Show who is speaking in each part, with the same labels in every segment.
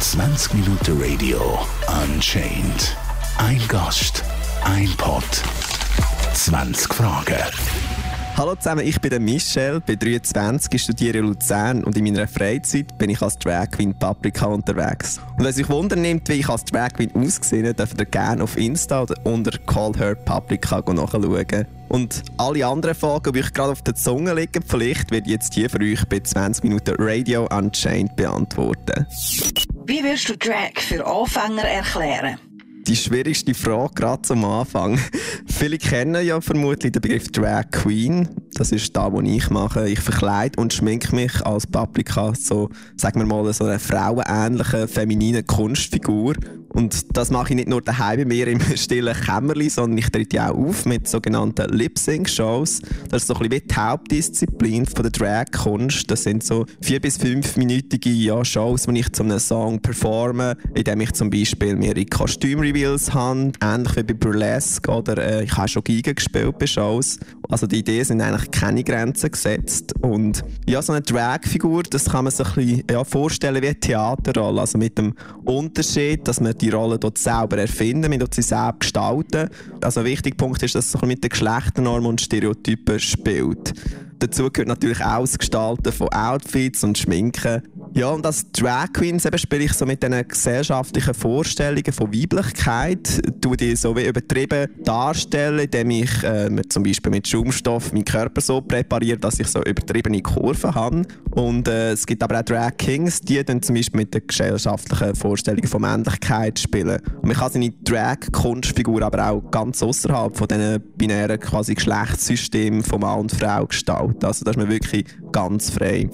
Speaker 1: 20 Minuten Radio Unchained. Ein Gast, ein Pod, 20 Fragen.
Speaker 2: Hallo zusammen, ich bin Michel, bin 23, studiere in Luzern und in meiner Freizeit bin ich als Drag Queen Paprika unterwegs. Und wenn sich Wunder nimmt, wie ich als Drag Queen ausgesehen dürft ihr gerne auf Insta oder unter Call Her Paprika nachschauen. Und alle anderen Fragen, die euch gerade auf der Zunge liegen, vielleicht wird jetzt hier für euch bei 20 Minuten Radio Unchained beantworten.
Speaker 3: Wie wirst du Drag für Anfänger erklären?
Speaker 2: die schwierigste Frage gerade zum Anfang. Viele kennen ja vermutlich den Begriff Drag Queen. Das ist da, was ich mache. Ich verkleide und schminke mich als Paprika, so, sagen wir mal, so eine frauenähnliche, feminine Kunstfigur. Und das mache ich nicht nur daheim bei mir im stillen Kämmerli, sondern ich trete auch auf mit sogenannten Lip-Sync-Shows. Das ist so ein bisschen wie die Hauptdisziplin von der Drag-Kunst. Das sind so vier- bis fünfminütige ja, Shows, wo ich zu einem Song performe, indem ich zum Beispiel mehrere Kostüm-Reveals habe, ähnlich wie bei Burlesque oder äh, ich habe schon Giga gespielt bei Shows. Also die Ideen sind eigentlich keine Grenzen gesetzt und ja, so eine Drag-Figur, das kann man sich ein bisschen ja, vorstellen wie eine Theaterrolle, also mit dem Unterschied, dass man die Rolle dort selber erfinden, man dort sie selber gestalten. Also ein wichtiger Punkt ist, dass es mit den Geschlechternormen und Stereotypen spielt. Dazu gehört natürlich auch das Gestalten von Outfits und Schminken. Ja, und als Drag Queens eben spiele ich so mit diesen gesellschaftlichen Vorstellungen von Weiblichkeit, tue die so wie übertrieben darstellen, indem ich äh, zum Beispiel mit Schaumstoff meinen Körper so präpariere, dass ich so übertriebene Kurven habe. Und äh, es gibt aber auch Drag Kings, die dann zum Beispiel mit den gesellschaftlichen Vorstellungen von Männlichkeit spielen. Und man kann seine Drag-Kunstfigur aber auch ganz außerhalb von diesen binären quasi Geschlechtssystemen von Mann und Frau gestalten. Also da ist man wirklich ganz frei.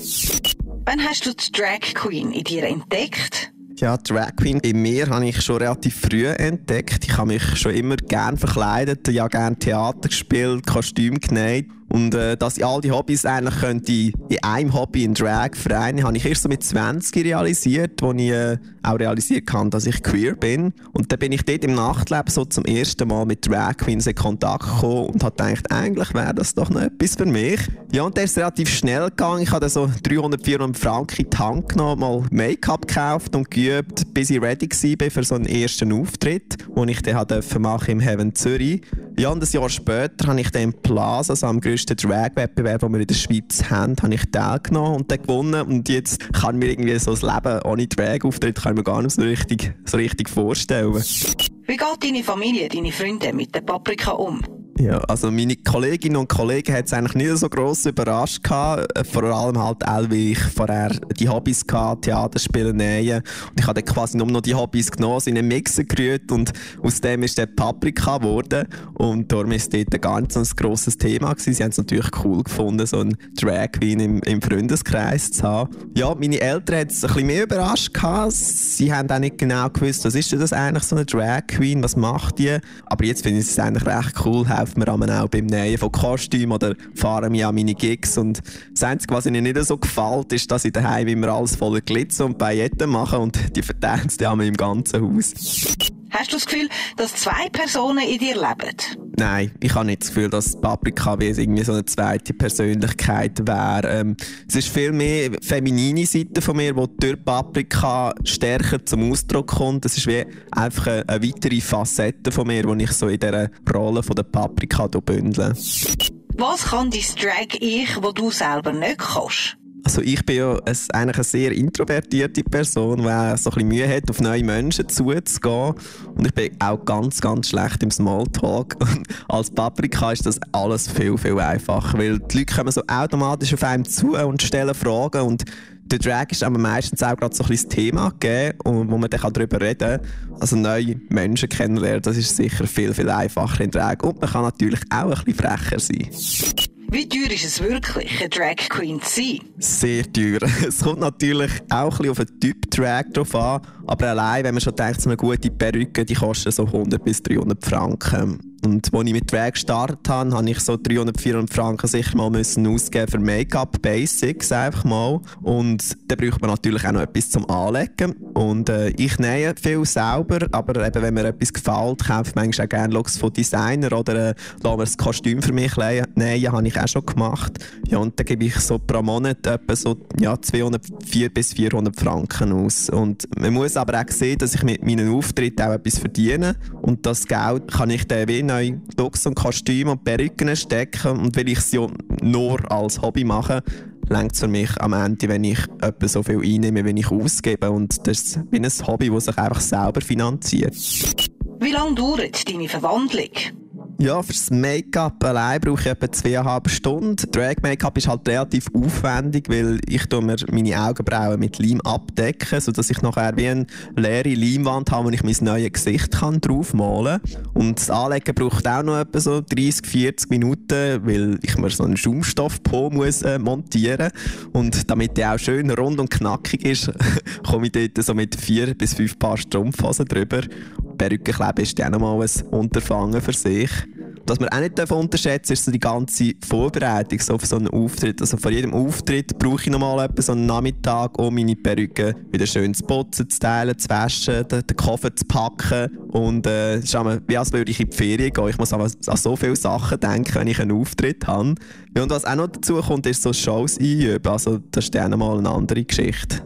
Speaker 3: Wann hast du die Drag Queen in dir entdeckt?
Speaker 2: Ja, Drag Queen in mir habe ich schon relativ früh entdeckt. Ich habe mich schon immer gern verkleidet, ja gern Theater gespielt, Kostüm genäht. Und äh, dass ich all die Hobbys eigentlich könnte in einem Hobby in Drag vereinen, habe ich erst so mit 20 realisiert, wo ich äh, auch realisiert habe, dass ich queer bin. Und dann bin ich dort im Nachtleben so zum ersten Mal mit Drag Queens in Kontakt gekommen und habe gedacht, eigentlich wäre das doch noch etwas für mich. Ja, und der ist relativ schnell gegangen. Ich habe so 300, 400 Franken in die Hand genommen, mal Make-up gekauft und geübt, bis ich ready war für so einen ersten Auftritt, den ich dann machen im Heaven Zürich. Ja, und ein Jahr später habe ich dann im Plaza, also am grössten Drag-Wettbewerb, den wir in der Schweiz haben, habe ich teilgenommen und dann gewonnen. Und jetzt kann mir irgendwie so das Leben ohne Drag-Auftritt kann ich mir gar nicht so richtig, so richtig vorstellen.
Speaker 3: Wie geht deine Familie, deine Freunde mit der Paprika um?
Speaker 2: Ja, also meine Kolleginnen und Kollegen hat es eigentlich nicht so gross überrascht gehabt. Vor allem halt auch, weil ich vorher die Hobbys hatte, Theater spielen, nähen. Und ich habe dann quasi nur noch die Hobbys genommen, in einen Mixer gerührt und aus dem ist dann Paprika geworden. Und darum ist dort gar nicht so ein grosses Thema gewesen. Sie haben es natürlich cool gefunden, so einen Drag Queen im, im Freundeskreis zu haben. Ja, meine Eltern hat es ein bisschen mehr überrascht gehabt. Sie haben auch nicht genau gewusst, was ist denn das eigentlich, so eine Drag Queen, was macht die? Aber jetzt finde ich es eigentlich recht cool, helfen mir auch beim Nähen von Kostümen oder fahren mir an meine Gigs. Und das Einzige, was ihnen nicht so gefällt, ist, dass ich daheim immer alles voller Glitzer und Pailletten mache und die verteilen es dann im ganzen Haus.
Speaker 3: Hast du das Gefühl, dass zwei Personen in dir leben?
Speaker 2: Nein, ich habe nicht das Gefühl, dass Paprika wie irgendwie so eine zweite Persönlichkeit wäre. Ähm, es ist viel mehr feminine Seite von mir, die durch Paprika stärker zum Ausdruck kommt. Es ist wie einfach eine, eine weitere Facette von mir, die ich so in dieser Rolle von der Paprika bündle.
Speaker 3: Was kann dein Drag-Ich, wo du selber nicht kannst?
Speaker 2: Also ich bin ja ein, eigentlich eine sehr introvertierte Person, die so ein bisschen Mühe hat, auf neue Menschen zuzugehen. Und ich bin auch ganz, ganz schlecht im Smalltalk. Und als Paprika ist das alles viel, viel einfacher, weil die Leute kommen so automatisch auf einem zu und stellen Fragen und der Drag ist aber meistens auch gerade so ein bisschen das Thema gegeben, wo man dann darüber reden kann. Also neue Menschen kennenlernen, das ist sicher viel, viel einfacher in Drag. Und man kann natürlich auch ein bisschen frecher sein.
Speaker 3: Wie teuer ist es wirklich, eine Drag Queen zu sein?
Speaker 2: Sehr teuer. Es kommt natürlich auch ein auf den Typ Drag drauf an. Aber allein, wenn man schon denkt, so eine gute Perücke, die kostet so 100 bis 300 Franken. Und als ich mit Drag gestartet habe, habe ich so 300, 400 Franken sicher mal müssen ausgeben für Make-up Basics einfach mal. Und dann braucht man natürlich auch noch etwas zum Anlegen. Und äh, ich nähe viel selber, aber eben, wenn mir etwas gefällt, kaufe ich manchmal auch gerne Looks von Designer oder äh, lasse mir das Kostüm für mich nähen, habe ich auch schon gemacht. Ja, und dann gebe ich so pro Monat etwa so ja, 204 bis 400 Franken aus. Und man muss aber auch sehen, dass ich mit meinen Auftritten auch etwas verdiene. Und das Geld kann ich dann wie neue Looks und Kostüme und Perücken stecken. Und weil ich es ja nur als Hobby mache, längt es für mich am Ende, wenn ich etwa so viel einnehme, wie ich ausgebe. Und das ist wie ein Hobby, das sich einfach selber finanziert.
Speaker 3: Wie lange dauert deine Verwandlung?
Speaker 2: Ja, fürs Make-up allein brauche ich etwa zweieinhalb Stunden. Drag-Make-up ist halt relativ aufwendig, weil ich mir meine Augenbrauen mit Leim abdecken, sodass ich nachher wie eine leere Leimwand habe, wo ich mein neues Gesicht kann draufmalen kann. Und das Anlegen braucht auch noch etwa so 30, 40 Minuten, weil ich mir so einen Schaumstoff-Po muss äh, montieren Und damit der auch schön rund und knackig ist, komme ich dort so mit vier bis fünf Paar Strumpfhosen drüber. Perückenkleben ist dann nochmal ein Unterfangen für sich. Was man auch nicht unterschätzen ist so die ganze Vorbereitung so für so einen Auftritt. Also vor jedem Auftritt brauche ich nochmal etwa so einen Nachmittag, um meine Perücke wieder schön zu putzen, zu teilen, zu waschen, den, den Koffer zu packen. Und äh, es ist wie als würde ich in die Ferien gehen. Ich muss an, so viele Sachen denken, wenn ich einen Auftritt habe. Ja, und was auch noch dazu kommt, ist so Shows einüben. Also das ist dann nochmal eine andere Geschichte.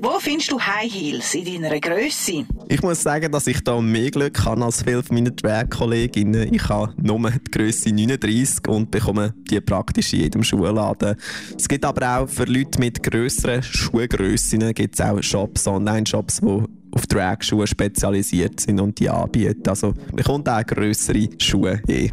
Speaker 3: Wo findest du High Heels in deiner Größe?
Speaker 2: Ich muss sagen, dass ich da mehr Glück habe als viele meiner Drag-Kolleginnen. Ich habe nur die Größe 39 und bekomme die praktisch in jedem Schuhladen. Es gibt aber auch für Leute mit grösseren Schuhgrössen gibt auch Shops, Online-Shops, die auf Drag-Schuhe spezialisiert sind und die anbieten. Also man bekommt auch grössere Schuhe. Eh.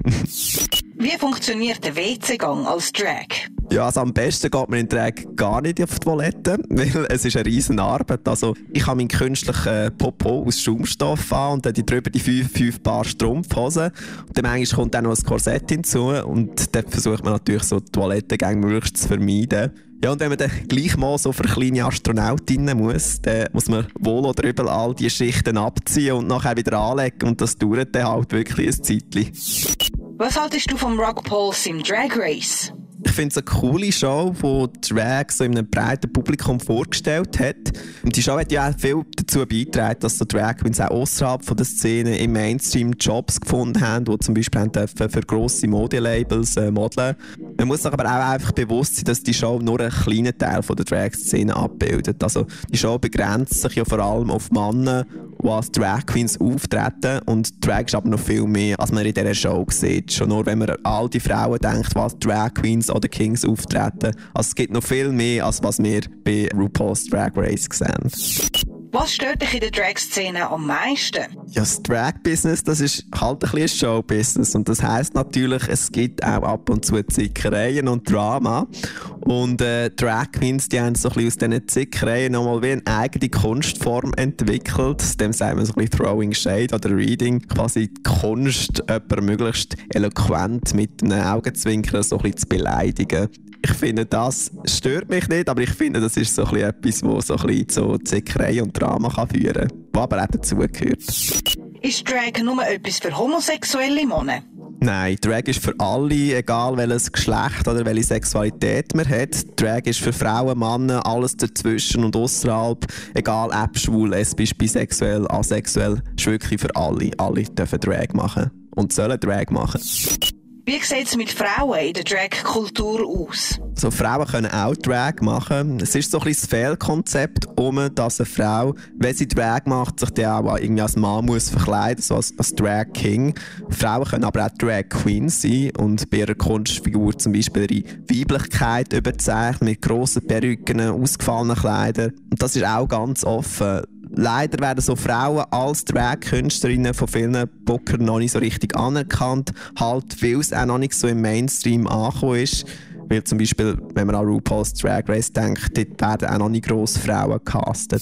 Speaker 3: Wie funktioniert der WC-Gang als Drag?
Speaker 2: Ja, also am besten geht man in Drag gar nicht auf die Toilette, weil es ist eine riesen Arbeit. Also ich habe meinen künstlichen Popo aus Schaumstoff an und dann drüber die fünf, fünf Paar Strumpfhosen. Und dann manchmal kommt dann noch ein Korsett hinzu und dann versucht man natürlich so die Toilettengänge möglichst zu vermeiden. Ja, und wenn man dann gleich mal so für kleine Astronautinnen muss, dann muss man wohl oder übel all die Schichten abziehen und nachher wieder anlegen und das dauert dann halt wirklich ein Zeitchen.
Speaker 3: Was haltest du vom Rock Pulse im Drag Race?
Speaker 2: Ich finde es eine coole Show, die Drag so in einem breiten Publikum vorgestellt hat. Und die Show hat ja auch viel dazu beigetragen, dass so Drag Queens auch außerhalb der Szene im Mainstream Jobs gefunden haben, die zum Beispiel haben für grosse Modelabels äh, modeln. Man muss sich aber auch einfach bewusst sein, dass die Show nur einen kleinen Teil von der Drag-Szene abbildet. Also die Show begrenzt sich ja vor allem auf Männer, als Drag Queens auftreten. Und Drag ist aber noch viel mehr, als man in dieser Show sieht. Schon nur, wenn man an all die Frauen denkt, was Drag Queens oder Kings auftreten. Also es gibt noch viel mehr, als was wir bei RuPaul's Drag Race sehen.
Speaker 3: Was stört dich in der Drag-Szene am meisten?
Speaker 2: Ja, das Drag-Business, das ist halt ein bisschen Show-Business. Und das heisst natürlich, es gibt auch ab und zu Zickereien und Drama. Und äh, Drag Queens, die haben so ein bisschen aus diesen Zickereien nochmal wie eine eigene Kunstform entwickelt. Dem sagen wir so ein bisschen Throwing Shade oder Reading. Quasi die Kunst, jemanden möglichst eloquent mit einem Augenzwinkern so ein bisschen zu beleidigen ich finde, das stört mich nicht, aber ich finde, das ist so ein etwas, das so ein bisschen zu Zickerei und Drama kann führen kann, was aber auch dazugehört.
Speaker 3: Ist Drag nur etwas für homosexuelle Männer?
Speaker 2: Nein, Drag ist für alle, egal welches Geschlecht oder welche Sexualität man hat. Drag ist für Frauen, Männer, alles dazwischen und außerhalb, egal ob schwul, lesbisch, bisexuell, asexuell, ist wirklich für alle. Alle dürfen Drag machen und sollen Drag machen.
Speaker 3: Wie sieht es mit Frauen in der Drag-Kultur aus?
Speaker 2: So, Frauen können auch Drag machen. Es ist so ein das Fehlkonzept, um, dass eine Frau, wenn sie Drag macht, sich dann auch irgendwie als Mann muss verkleiden, so als, als Drag King. Frauen können aber auch Drag Queen sein und bei ihrer Kunstfigur zum Beispiel ihre Weiblichkeit überzeichnen mit grossen Perücken, ausgefallenen Kleidern. Und das ist auch ganz offen leider werden so Frauen als Drag-Künstlerinnen von vielen Bookern noch nicht so richtig anerkannt, halt, weil es auch noch nicht so im Mainstream angekommen ist. Weil zum Beispiel, wenn man an RuPaul's Drag Race denkt, dort werden auch noch nicht grosse Frauen gecastet.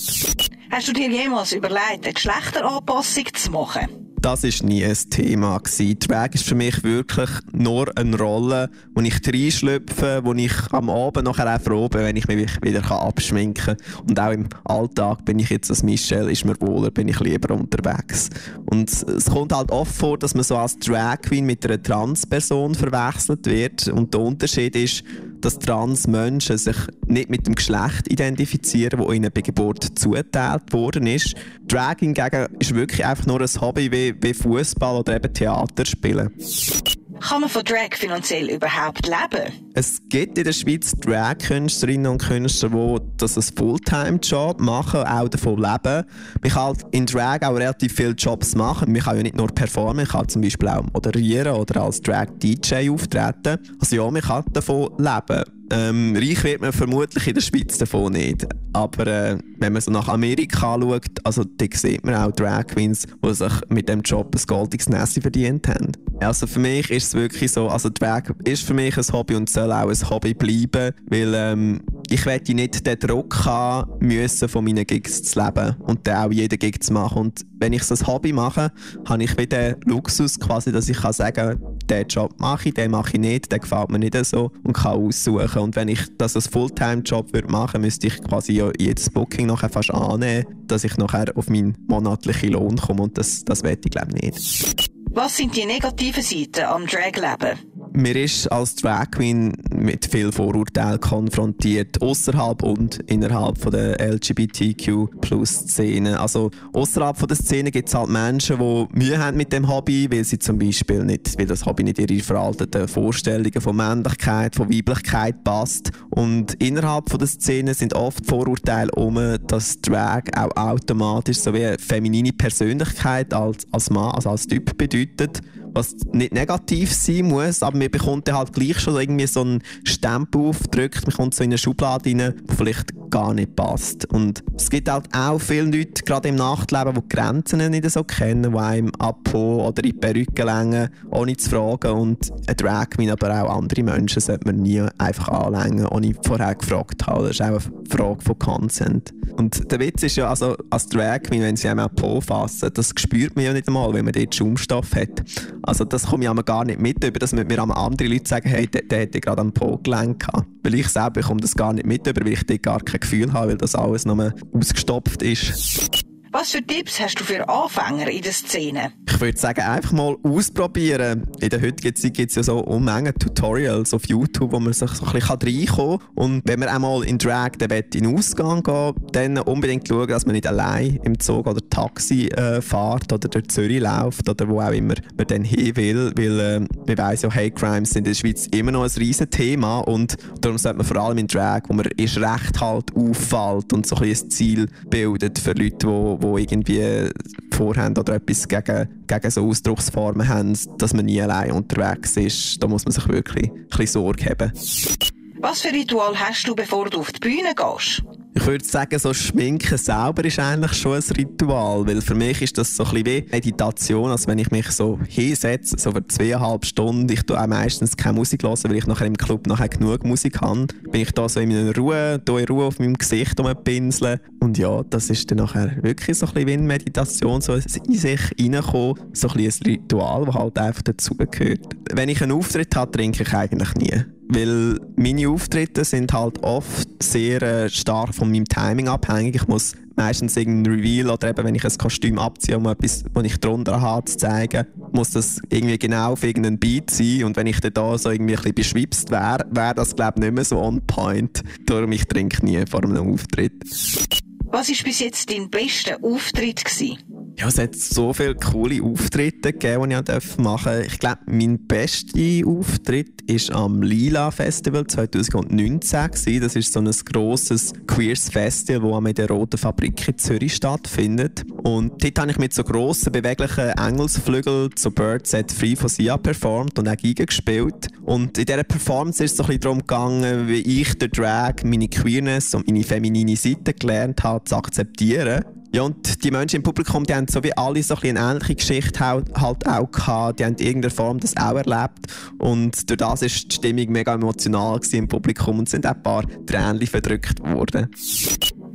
Speaker 3: Hast du dir jemals überlegt, eine Geschlechteranpassung zu machen?
Speaker 2: Das ist nie ein Thema gewesen. Drag ist für mich wirklich nur eine Rolle, wo ich reinschlüpfe, wo ich am Abend nachher auch froh bin, wenn ich mich wieder abschminken kann. Und auch im Alltag bin ich jetzt als Michelle, ist mir wohler, bin ich lieber unterwegs. Und es kommt halt oft vor, dass man so als Drag Queen mit einer Transperson verwechselt wird. Und der Unterschied ist, dass Transmenschen sich nicht mit dem Geschlecht identifizieren, das ihnen bei Geburt zugeteilt worden ist. Drag hingegen ist wirklich einfach nur ein Hobby wie, wie Fußball oder eben Theater spielen.
Speaker 3: Kann man von Drag finanziell überhaupt leben?
Speaker 2: Es gibt in der Schweiz Drag-Künstlerinnen und Künstler, die das als Fulltime-Job machen, auch davon leben. Man kann halt in Drag auch relativ viele Jobs machen. Man kann ja nicht nur performen, man kann zum Beispiel auch moderieren oder als Drag-DJ auftreten. Also ja, man kann davon leben. Ähm, reich wird man vermutlich in der Schweiz davon nicht. Aber äh, wenn man so nach Amerika schaut, also da sieht man auch Drag Queens, die sich mit dem Job ein goldiges Nässe verdient haben. Also für mich ist es wirklich so, also Drag ist für mich ein Hobby und soll auch ein Hobby bleiben, weil ähm, ich werde nicht den Druck haben müssen, von meinen Gigs zu leben und dann auch jeden Gig zu machen. Und wenn ich so ein Hobby mache, habe ich wieder den Luxus quasi, dass ich kann sagen den Job mache ich, den mache ich nicht, der gefällt mir nicht so und kann aussuchen. Und wenn ich das als Fulltime-Job machen würde müsste ich quasi jedes Booking nachher fast annehmen, dass ich nachher auf meinen monatlichen Lohn komme und das, das werde ich glaube nicht.
Speaker 3: Was sind die negativen Seiten am Drag-Leben?
Speaker 2: mir ist als Drag Queen mit viel Vorurteilen konfrontiert, außerhalb und innerhalb von der LGBTQ Szene. Also außerhalb von der Szene gibt es halt Menschen, die Mühe haben mit dem Hobby, weil sie zum Beispiel nicht, weil das Hobby nicht ihre veralteten Vorstellungen von Männlichkeit, von Weiblichkeit passt. Und innerhalb von der Szene sind oft Vorurteile um, dass Drag auch automatisch so wie eine feminine Persönlichkeit als, als Mann, also als Typ bedeutet was nicht negativ sein muss, aber man bekommt halt gleich schon irgendwie so einen Stempel aufgedrückt, man kommt so in eine Schublade rein, die vielleicht gar nicht passt. Und es gibt halt auch viele Leute, gerade im Nachtleben, die die Grenzen nicht so kennen, die einem Abho oder in Perücke längen, ohne zu fragen. Und ein Drag aber auch andere Menschen sollte man nie einfach anlängen, ohne vorher gefragt haben. Das ist auch eine Frage von Consent. Und der Witz ist ja, also als Drag wenn sie einem auch fassen, das spürt man ja nicht einmal, wenn man dort Schaumstoff hat. Also das komme ich gar nicht mit, über dass mir andere Leute sagen, hey, der, der hätte gerade am Po gelenkt. Weil ich selber komme das gar nicht mit, weil ich gar kein Gefühl habe, weil das alles nur ausgestopft ist.
Speaker 3: Was für Tipps hast du für Anfänger in der Szene?
Speaker 2: Ich würde sagen, einfach mal ausprobieren. In der heutigen Zeit gibt es ja so Unmengen Tutorials auf YouTube, wo man sich so ein bisschen reinkommen kann. Und wenn man einmal in Drag den in den Ausgang geht, dann unbedingt schauen, dass man nicht allein im Zug oder Taxi äh, fährt oder durch Zürich läuft oder wo auch immer man dann hin will. Weil äh, man weiss ja, Hate Crimes sind in der Schweiz immer noch ein riesen Thema und darum sollte man vor allem in Drag, wo man ist recht halt auffällt und so ein, ein Ziel bildet für Leute, die irgendwie vorhaben oder etwas gegen, gegen so Ausdrucksformen haben, dass man nie allein unterwegs ist. Da muss man sich wirklich ein bisschen Sorge haben.
Speaker 3: Was für Ritual hast du, bevor du auf die Bühne gehst?
Speaker 2: Ich würde sagen, so Schminken selber ist eigentlich schon ein Ritual, weil für mich ist das so ein wie Meditation, also wenn ich mich so hinsetze, so für zweieinhalb Stunden, ich tue auch meistens keine Musik hören, weil ich nachher im Club nachher genug Musik habe, bin ich da so in meiner Ruhe, da in Ruhe auf meinem Gesicht pinseln und ja, das ist dann nachher wirklich so ein bisschen wie eine Meditation, so in sich reinkommen, so ein bisschen ein Ritual, das halt einfach dazugehört. Wenn ich einen Auftritt habe, trinke ich eigentlich nie weil meine Auftritte sind halt oft sehr äh, stark von meinem Timing abhängig. Ich muss meistens irgendein Reveal oder eben, wenn ich ein Kostüm abziehe, um etwas, was ich drunter habe, zu zeigen, muss das irgendwie genau auf irgendeinen Beat sein. Und wenn ich dann da so irgendwie ein bisschen beschwipst wäre, wäre das, glaube ich, nicht mehr so on point. Darum ich trinke nie vor einem Auftritt.
Speaker 3: Was war bis jetzt dein bester Auftritt? Gewesen?
Speaker 2: Ja, es hat so viele coole Auftritte gegeben, die ich machen durfte. Ich glaube, mein bester Auftritt war am Lila Festival 2019. Das ist so ein grosses Queers Festival, das in der Roten Fabrik in Zürich stattfindet. Und dort habe ich mit so grossen, beweglichen Engelsflügeln zu Birds Set Free von Sia performt und auch Giga gespielt. Und in dieser Performance ist es so ein bisschen darum gegangen, wie ich der Drag meine Queerness und meine feminine Seite gelernt habe zu akzeptieren. Ja, und die Menschen im Publikum, die haben so wie alle so ein eine ähnliche Geschichte halt, halt auch gehabt. Die haben in irgendeiner Form das auch erlebt. Und durch das ist die Stimmung mega emotional im Publikum und sind auch ein paar Tränen verdrückt worden.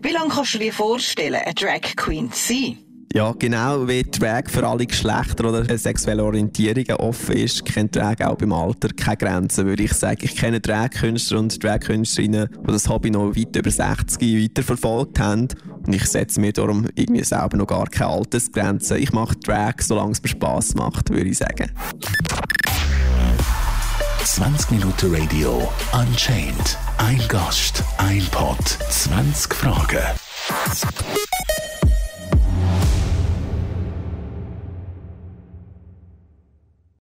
Speaker 3: Wie lange kannst du dir vorstellen, eine Drag Queen zu sein?
Speaker 2: Ja, genau wie Drag für alle Geschlechter oder sexuelle Orientierungen offen ist, kennt Drag auch beim Alter keine Grenzen, würde ich sagen. Ich kenne Drag-Künstler und Drag-Künstlerinnen, die das Hobby noch weit über 60 weiterverfolgt haben. Und ich setze mir darum irgendwie selber noch gar keine Altersgrenzen. Ich mache Drag, solange es mir Spass macht, würde ich sagen.
Speaker 1: 20 Minuten Radio Unchained. Ein Gast, ein Pod, 20 Fragen.